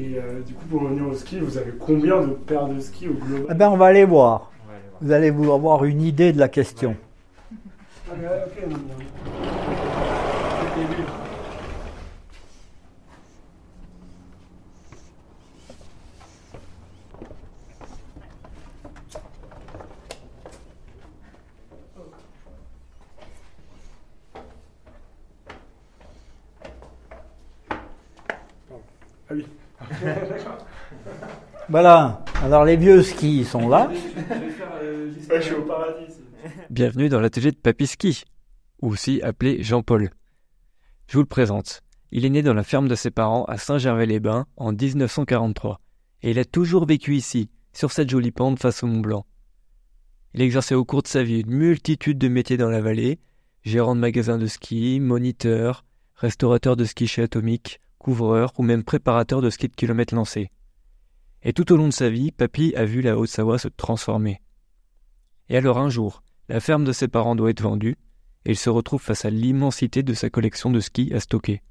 Et euh, du coup, pour revenir au ski, vous avez combien de paires de skis au global Eh ben, on va aller voir. Vous allez vous avoir une idée de la question. Ah, non. Ah oui. Voilà. Alors, les vieux skis sont là. Ouais, je suis au paradis. c'est- Bienvenue dans l'atelier de Papy Ski, aussi appelé Jean-Paul. Je vous le présente. Il est né dans la ferme de ses parents à Saint-Gervais-les-Bains en 1943, et il a toujours vécu ici, sur cette jolie pente face au Mont Blanc. Il exercé au cours de sa vie une multitude de métiers dans la vallée, gérant de magasin de ski, moniteur, restaurateur de ski chez Atomic, couvreur ou même préparateur de ski de kilomètres lancés. Et tout au long de sa vie, Papy a vu la Haute-Savoie se transformer. Et alors un jour, la ferme de ses parents doit être vendue, et il se retrouve face à l'immensité de sa collection de skis à stocker.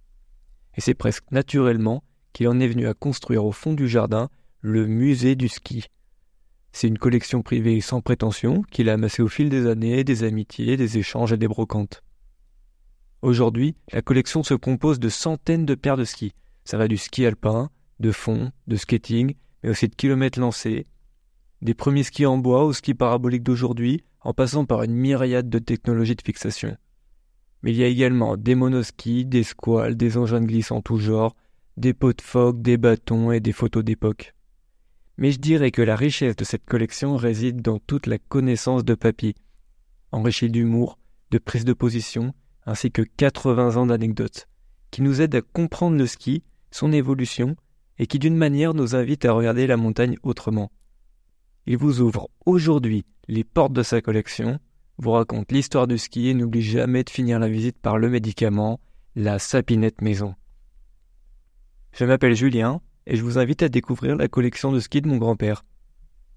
Et c'est presque naturellement qu'il en est venu à construire au fond du jardin le musée du ski. C'est une collection privée sans prétention qu'il a amassée au fil des années, des amitiés, des échanges et des brocantes. Aujourd'hui, la collection se compose de centaines de paires de skis. Ça va du ski alpin, de fond, de skating, mais aussi de kilomètres lancés, des premiers skis en bois aux skis paraboliques d'aujourd'hui, en passant par une myriade de technologies de fixation. Mais il y a également des monoskis, des squales, des engins de glisse en tout genre, des pots de phoque, des bâtons et des photos d'époque. Mais je dirais que la richesse de cette collection réside dans toute la connaissance de Papy, enrichie d'humour, de prise de position, ainsi que 80 ans d'anecdotes, qui nous aident à comprendre le ski, son évolution, et qui d'une manière nous invitent à regarder la montagne autrement. Il vous ouvre aujourd'hui les portes de sa collection, vous raconte l'histoire du ski et n'oublie jamais de finir la visite par le médicament, la sapinette maison. Je m'appelle Julien et je vous invite à découvrir la collection de ski de mon grand-père.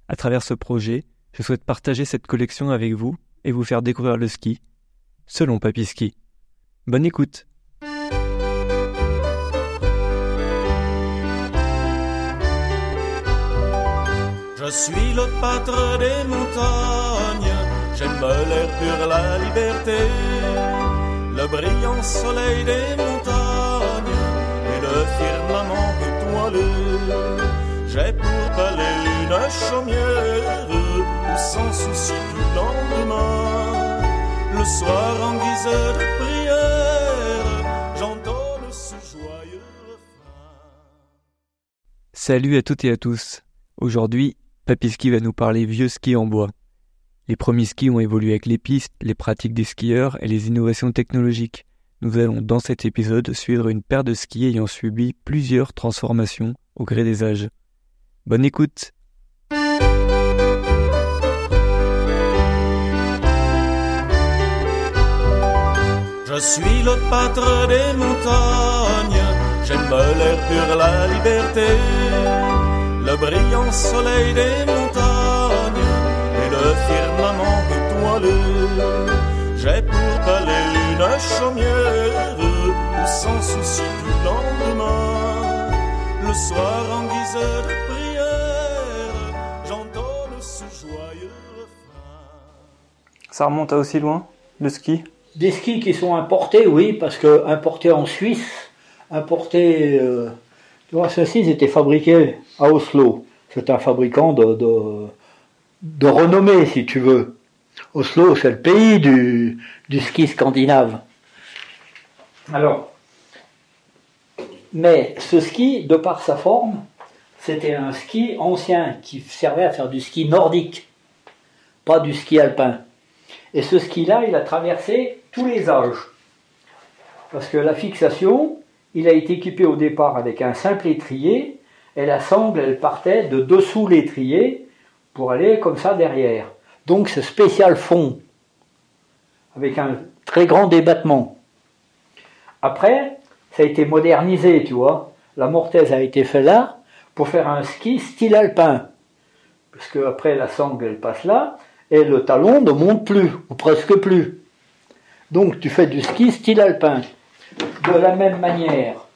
À travers ce projet, je souhaite partager cette collection avec vous et vous faire découvrir le ski, selon Papy Ski. Bonne écoute Je suis le pâtre des montagnes, j'aime l'air pur, la liberté, le brillant soleil des montagnes et le firmament étoilé. J'ai pour palais une chaumière où sans souci du lendemain, le soir en guise de prière, Salut à toutes et à tous. Aujourd'hui, Papy Ski va nous parler vieux ski en bois. Les premiers skis ont évolué avec les pistes, les pratiques des skieurs et les innovations technologiques. Nous allons dans cet épisode suivre une paire de skis ayant subi plusieurs transformations au gré des âges. Bonne écoute Je suis le des montagnes, j'aime l'air pur, la liberté, le brillant soleil des montagnes et le firmament étoilé. J'ai pour palais une chaumière où sans souci du lendemain, le soir en guise de prière, j'entonne ce joyeux refrain. Ça remonte à aussi loin, le ski? Des skis qui sont importés, oui, parce que importés en Suisse, importés. euh, tu vois, ceux-ci ils étaient fabriqués à Oslo. C'est un fabricant de, de, de renommée, si tu veux. Oslo, c'est le pays du, du ski scandinave. Alors, mais ce ski, de par sa forme, c'était un ski ancien qui servait à faire du ski nordique, pas du ski alpin. Et ce ski-là, il a traversé tous les âges. Parce que la fixation, il a été équipé au départ avec un simple étrier, et la sangle, elle partait de dessous l'étrier pour aller comme ça derrière. Donc ce spécial fond, avec un très grand débattement. Après, ça a été modernisé, tu vois. La mortaise a été faite là pour faire un ski style alpin. Parce que après la sangle, elle passe là, et le talon ne monte plus, ou presque plus. Donc tu fais du ski style alpin. De la même manière,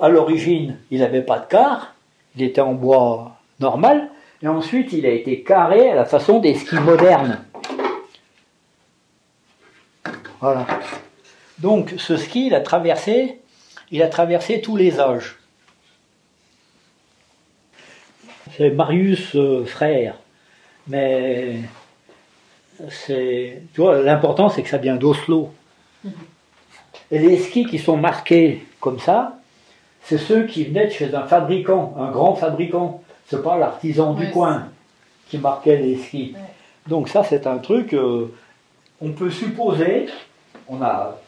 à l'origine, il n'avait pas de quart, il était en bois normal, et ensuite il a été carré à la façon des skis modernes. Voilà. Donc ce ski, il a traversé, il a traversé tous les âges. C'est Marius euh, frère, mais c'est, l'important c'est que ça vient d'Oslo. Et les skis qui sont marqués comme ça, c'est ceux qui venaient de chez un fabricant, un grand fabricant. C'est pas l'artisan du coin qui marquait les skis. Ouais. Donc ça, c'est un truc. euh, on peut supposer, on a,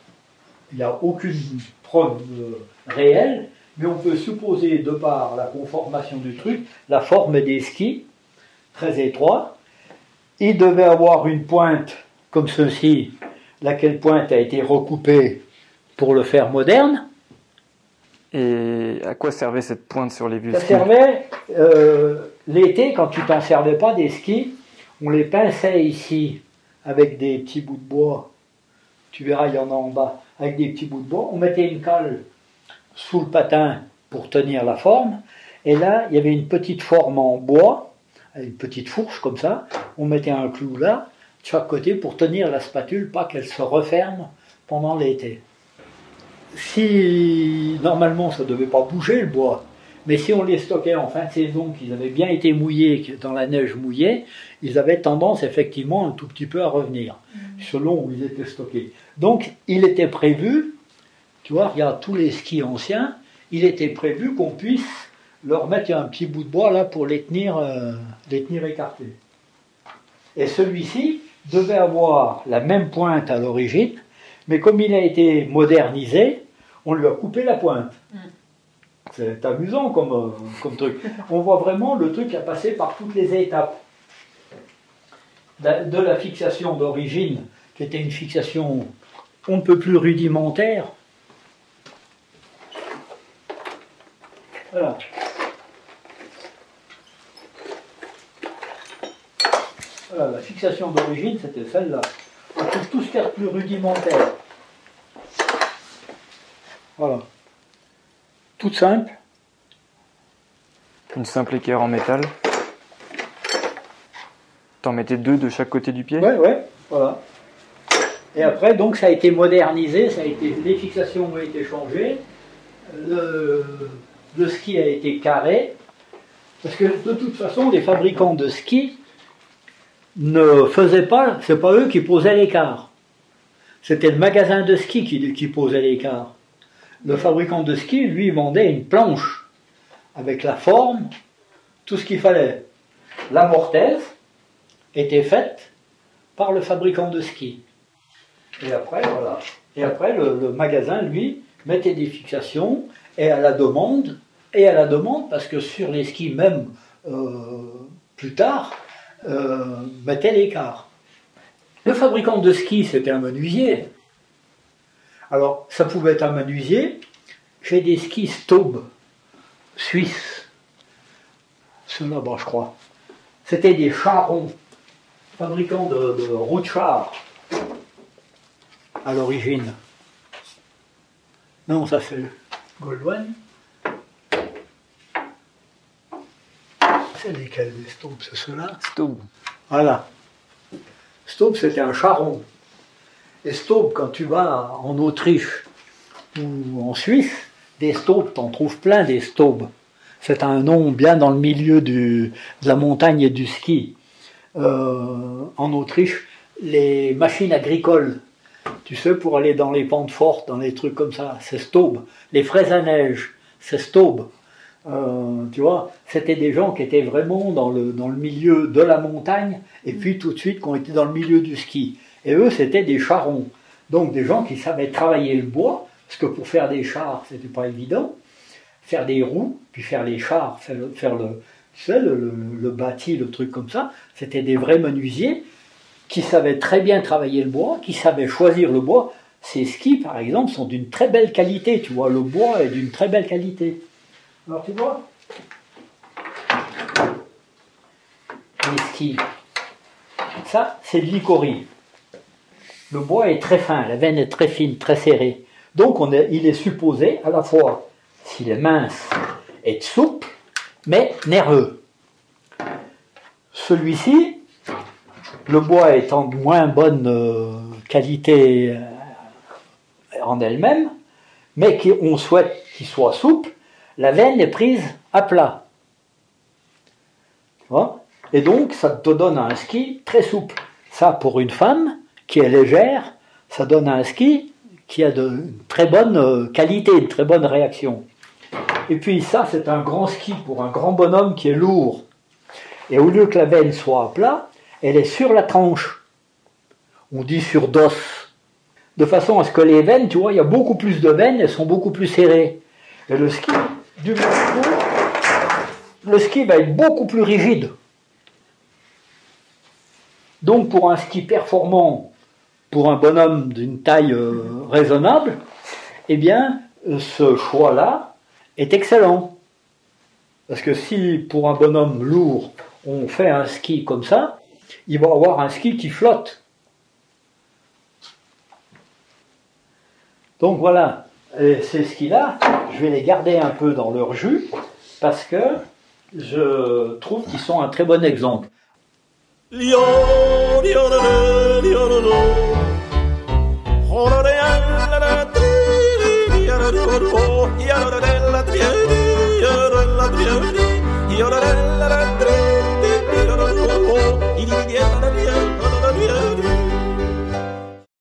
il n'y a aucune preuve euh, réelle, mais on peut supposer de par la conformation du truc, la forme des skis, très étroit. Il devait avoir une pointe comme ceci, laquelle pointe a été recoupée pour le faire moderne. Et à quoi servait cette pointe sur les vieux Ça servait euh, l'été, quand tu t'en servais pas des skis, on les pinçait ici avec des petits bouts de bois. Tu verras, il y en a en bas, avec des petits bouts de bois. On mettait une colle sous le patin pour tenir la forme. Et là, il y avait une petite forme en bois, une petite fourche comme ça. On mettait un clou là, de chaque côté, pour tenir la spatule, pas qu'elle se referme pendant l'été. Si normalement ça ne devait pas bouger le bois, mais si on les stockait en fin de saison, qu'ils avaient bien été mouillés, que dans la neige mouillée, ils avaient tendance effectivement un tout petit peu à revenir, selon où ils étaient stockés. Donc il était prévu, tu vois, regarde tous les skis anciens, il était prévu qu'on puisse leur mettre un petit bout de bois là pour les tenir, euh, les tenir écartés. Et celui-ci devait avoir la même pointe à l'origine, mais comme il a été modernisé, on lui a coupé la pointe. C'est amusant comme, euh, comme truc. On voit vraiment le truc a passé par toutes les étapes. De de la fixation d'origine, qui était une fixation on ne peut plus rudimentaire. Voilà. Voilà, la fixation d'origine, c'était celle-là. On trouve tout ce qui est plus rudimentaire. Voilà. Toute simple. Une simple équerre en métal. T'en mettais deux de chaque côté du pied? Ouais, ouais, voilà. Et après, donc, ça a été modernisé, ça a été, les fixations ont été changées, le, le ski a été carré, parce que de toute façon, les fabricants de ski ne faisaient pas, c'est pas eux qui posaient l'écart. C'était le magasin de ski qui, qui posait l'écart. Le fabricant de ski, lui, vendait une planche avec la forme, tout ce qu'il fallait. La mortaise était faite par le fabricant de ski. Et après, voilà. Et après, le, le magasin, lui, mettait des fixations et à la demande, et à la demande, parce que sur les skis, même euh, plus tard, euh, mettait l'écart. Le fabricant de skis, c'était un menuisier. Alors, ça pouvait être un menuisier. J'ai des skis Staub, suisses. Ceux-là, bon, je crois. C'était des charrons, fabricants de, de roues de char, à l'origine. Non, ça c'est Goldwyn. C'est lesquels les Staub, c'est ceux-là? Staub. Voilà. Staub, c'était un charron. Et Staub, quand tu vas en Autriche ou en Suisse, des Staub, t'en trouves plein des Staub. C'est un nom bien dans le milieu de la montagne et du ski. Euh, en Autriche, les machines agricoles, tu sais, pour aller dans les pentes fortes, dans les trucs comme ça, c'est Staub. Les fraises à neige, c'est Staub. Euh, tu vois, c'était des gens qui étaient vraiment dans le, dans le milieu de la montagne et puis tout de suite qui ont été dans le milieu du ski. Et eux, c'était des charrons. Donc des gens qui savaient travailler le bois, parce que pour faire des chars, c'était pas évident. Faire des roues, puis faire les chars, faire le, bâti, le truc comme ça, c'était des vrais menuisiers qui savaient très bien travailler le bois, qui savaient choisir le bois. Ces skis, par exemple, sont d'une très belle qualité, tu vois, le bois est d'une très belle qualité. Alors tu vois? Les skis. Ça, c'est de l'icorie. Le bois est très fin, la veine est très fine, très serrée. Donc il est supposé à la fois s'il est mince, est souple, mais nerveux. Celui-ci, le bois étant de moins bonne euh, qualité euh, en elle-même, mais qu'on souhaite qu'il soit souple, la veine est prise à plat. Et donc, ça te donne un ski très souple. Ça, pour une femme qui est légère, ça donne un ski qui a de très bonne euh, qualité, de très bonne réaction. Et puis ça, c'est un grand ski pour un grand bonhomme qui est lourd. Et au lieu que la veine soit à plat, elle est sur la tranche. On dit sur d'os. De façon à ce que les veines, tu vois, il y a beaucoup plus de veines, elles sont beaucoup plus serrées. Et le ski, du même coup, le ski va être beaucoup plus rigide. Donc pour un ski performant, pour un bonhomme d'une taille euh, raisonnable, eh bien, ce choix-là est excellent. Parce que si pour un bonhomme lourd, on fait un ski comme ça, il va avoir un ski qui flotte. Donc voilà, Et ces skis-là, je vais les garder un peu dans leur jus, parce que je trouve qu'ils sont un très bon exemple.